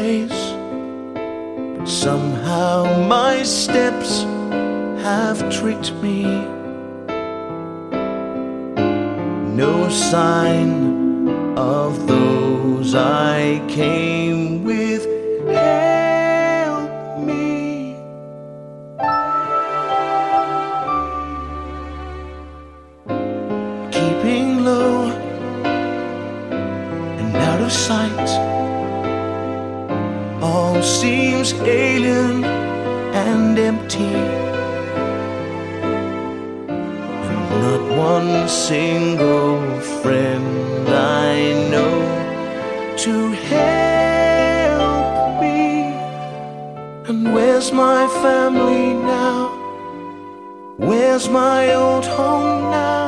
But somehow my steps have tricked me. No sign of those I came with. Seems alien and empty. And not one single friend I know to help me. And where's my family now? Where's my old home now?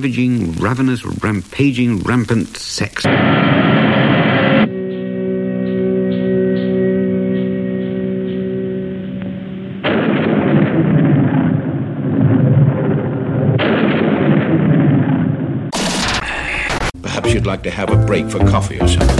ravaging, ravenous, rampaging, rampant sex. Perhaps you'd like to have a break for coffee or something.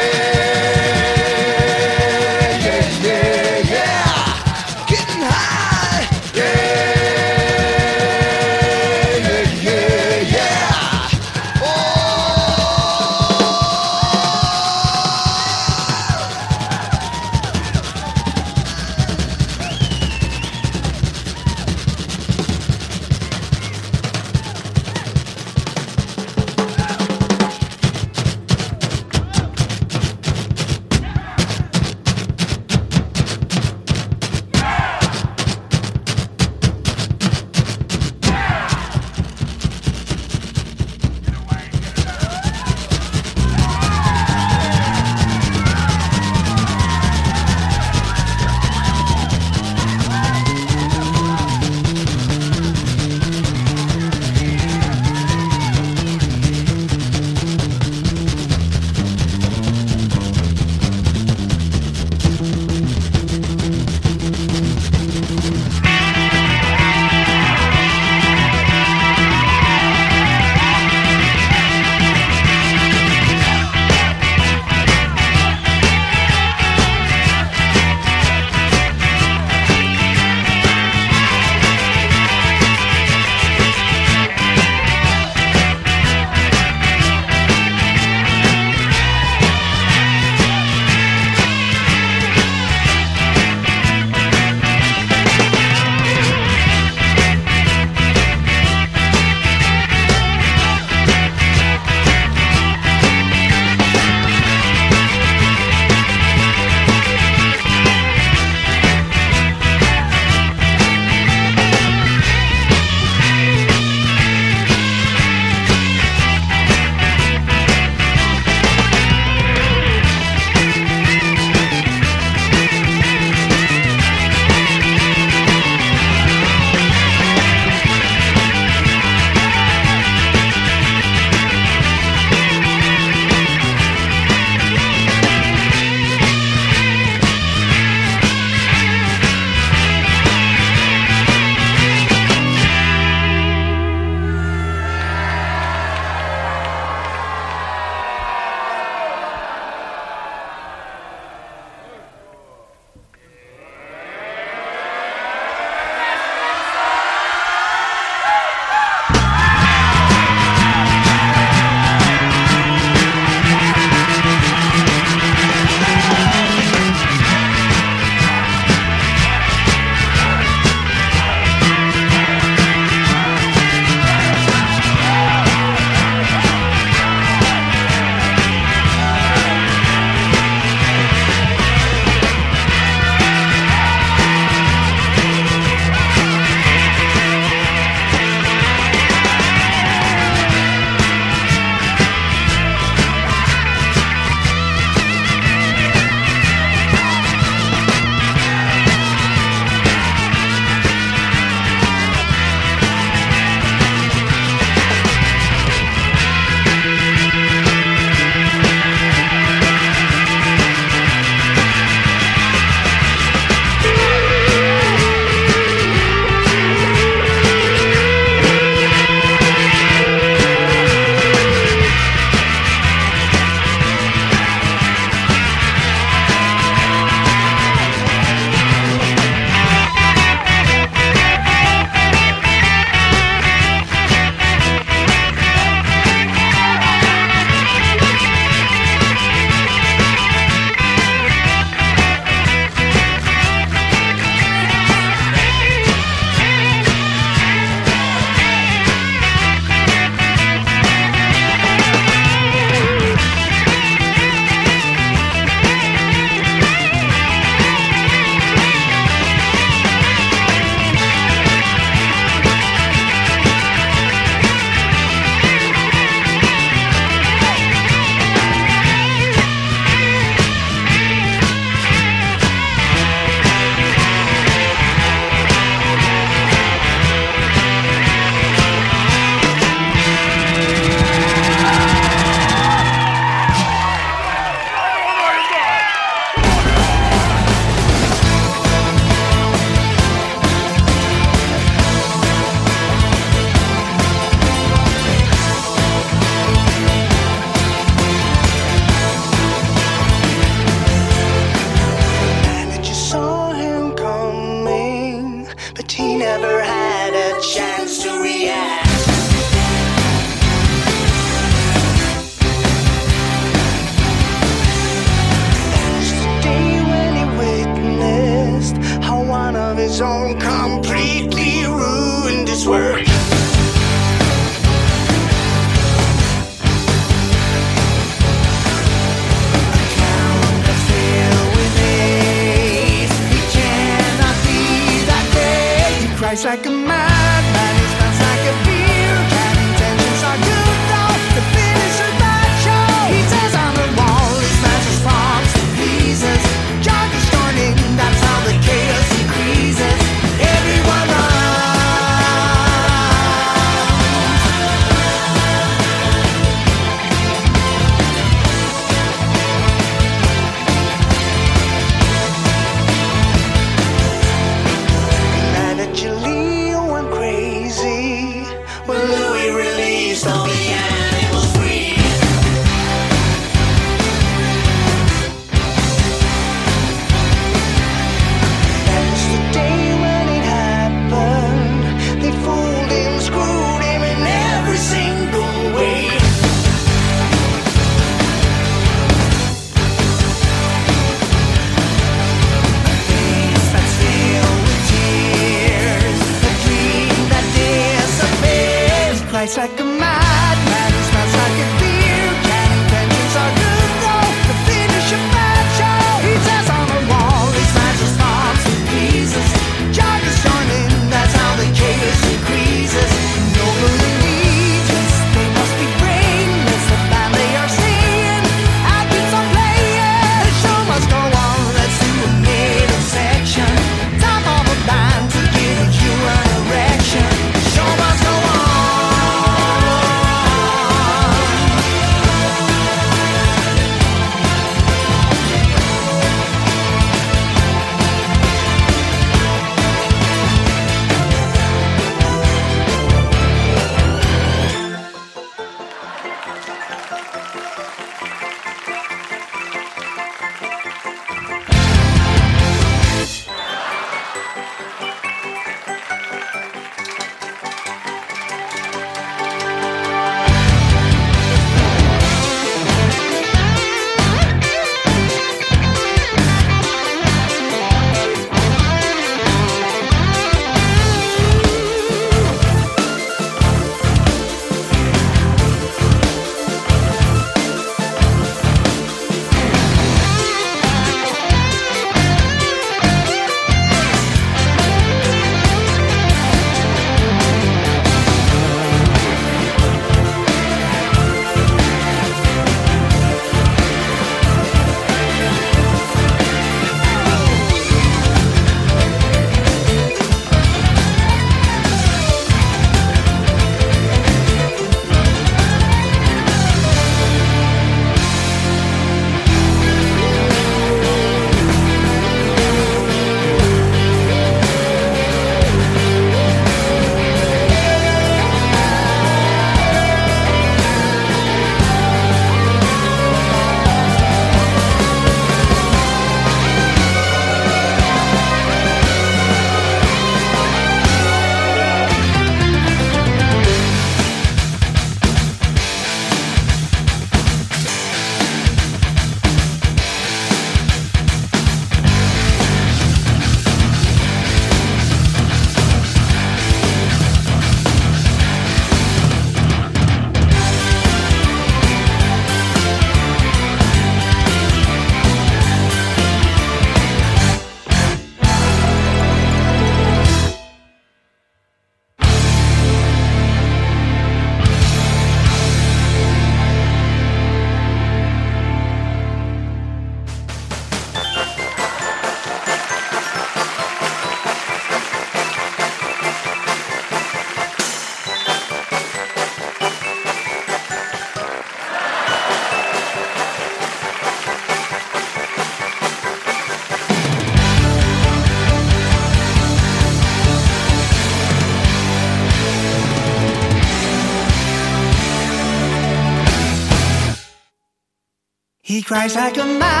cries like a man.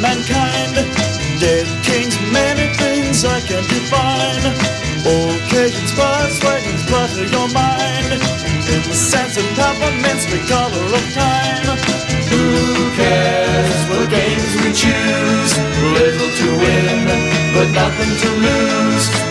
mankind. Dead kings, many things I can't define. Occasions, words, wagons, clutter your mind. Incense and compliments, the color of time. Who cares what games we choose? Little to win, but nothing to lose.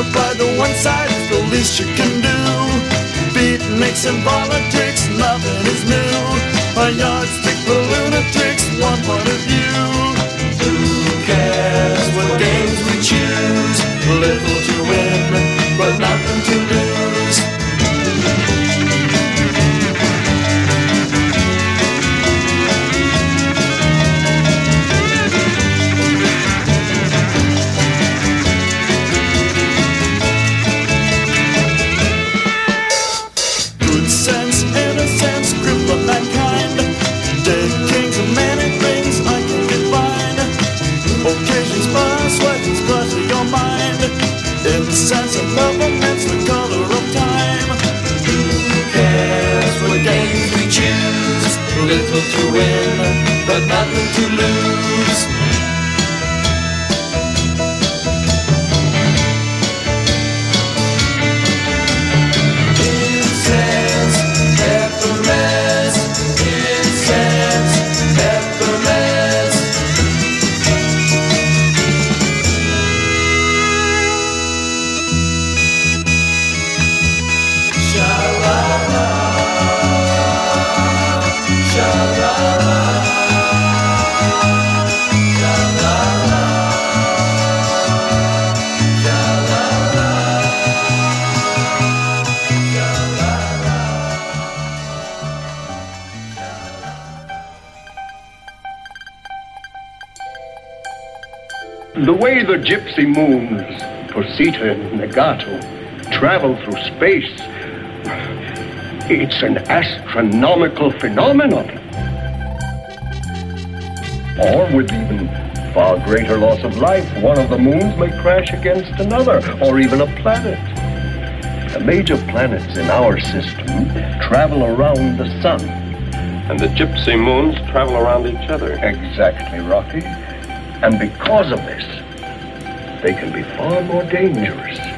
Your pride to one side, it's the least you can do. Beatniks and politics, nothing is new. A yardstick for lunatics, one point of view. Who cares what games we choose? Little to win, but nothing to lose. The way the gypsy moons, Posita and Negato, travel through space, it's an astronomical phenomenon. Or with even far greater loss of life, one of the moons may crash against another, or even a planet. The major planets in our system travel around the sun. And the gypsy moons travel around each other. Exactly, Rocky. And because of this, they can be far more dangerous.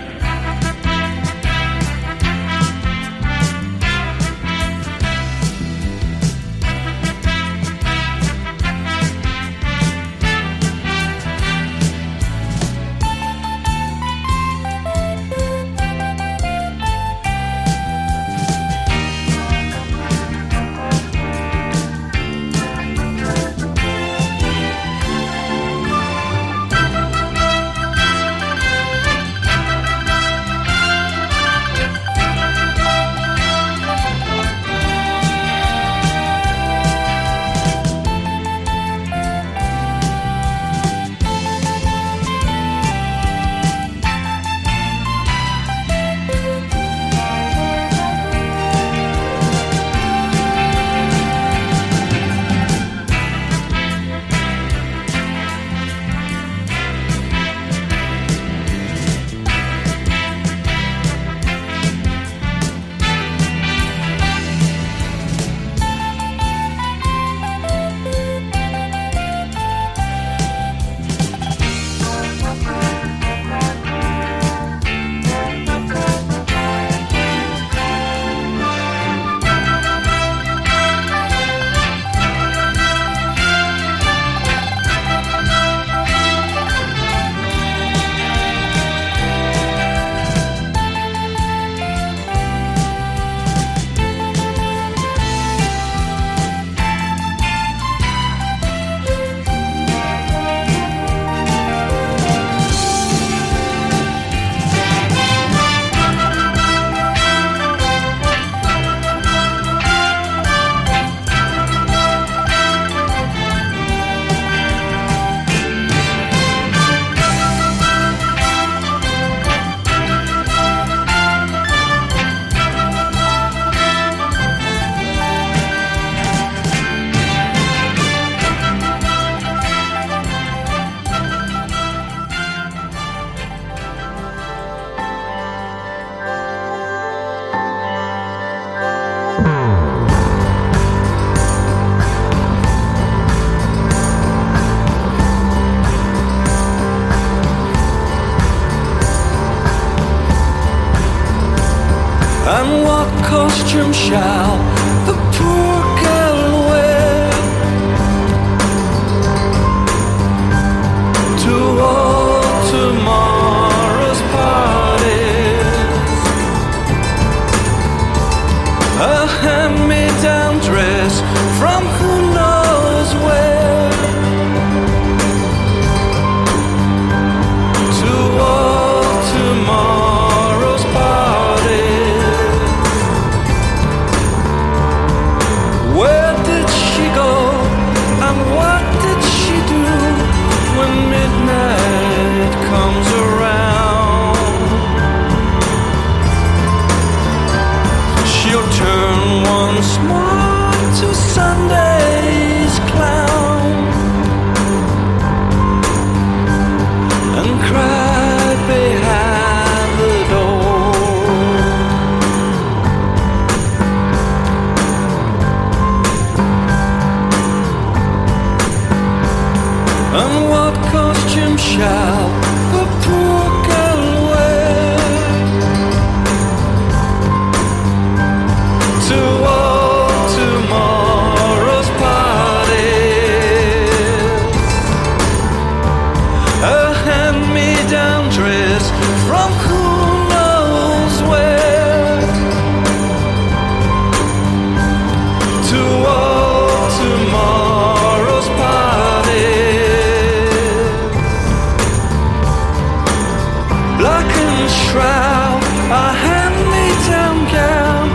silken shroud, a hand-me-down gown,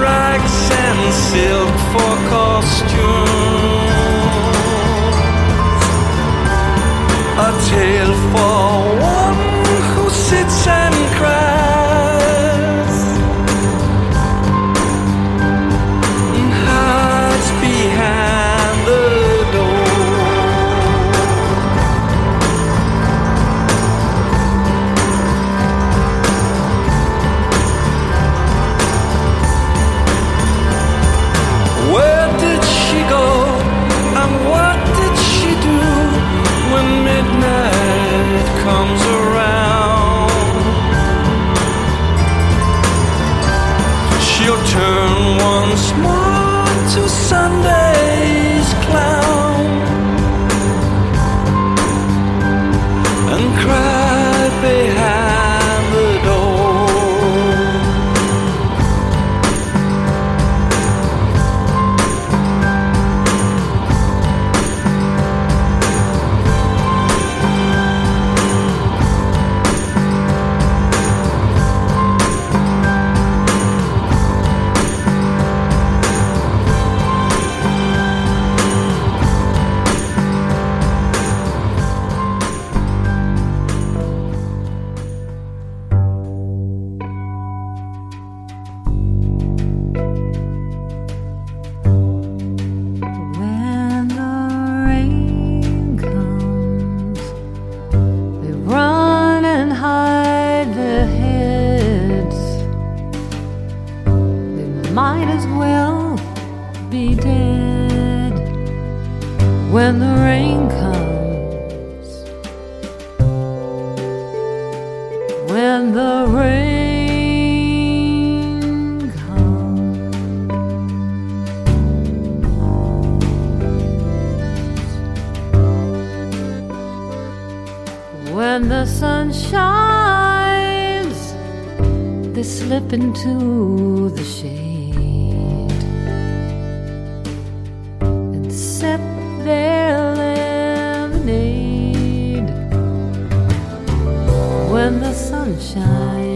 rags and silk for costume. when the sun shines.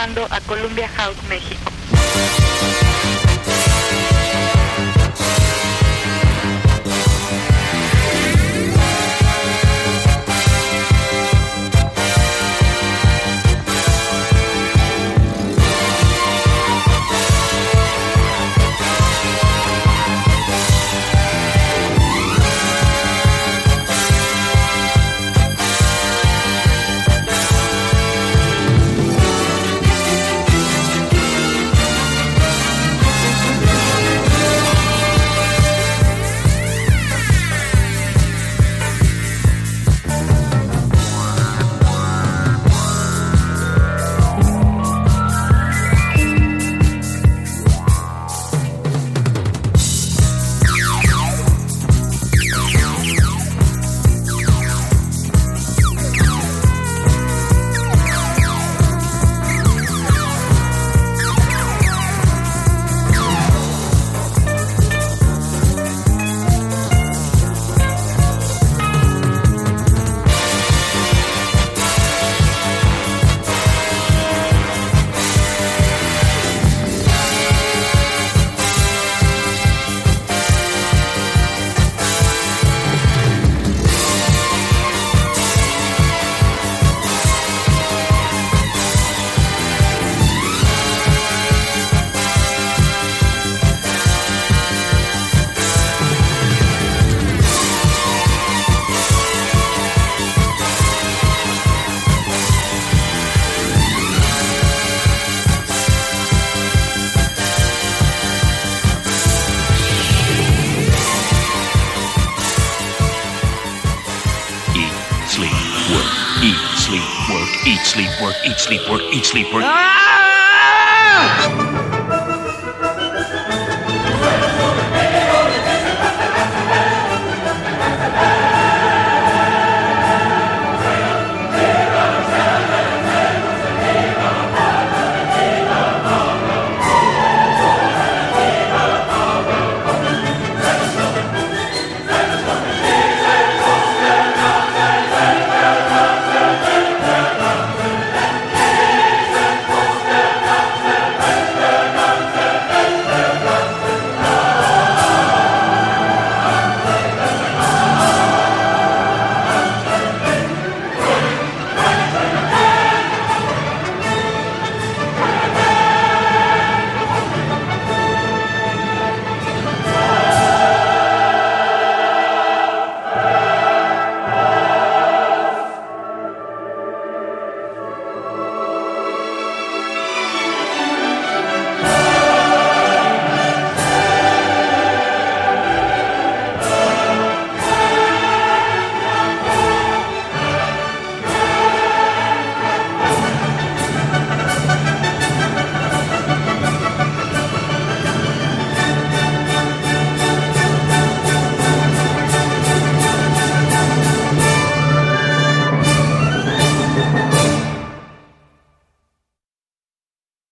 llamando a Columbia House México.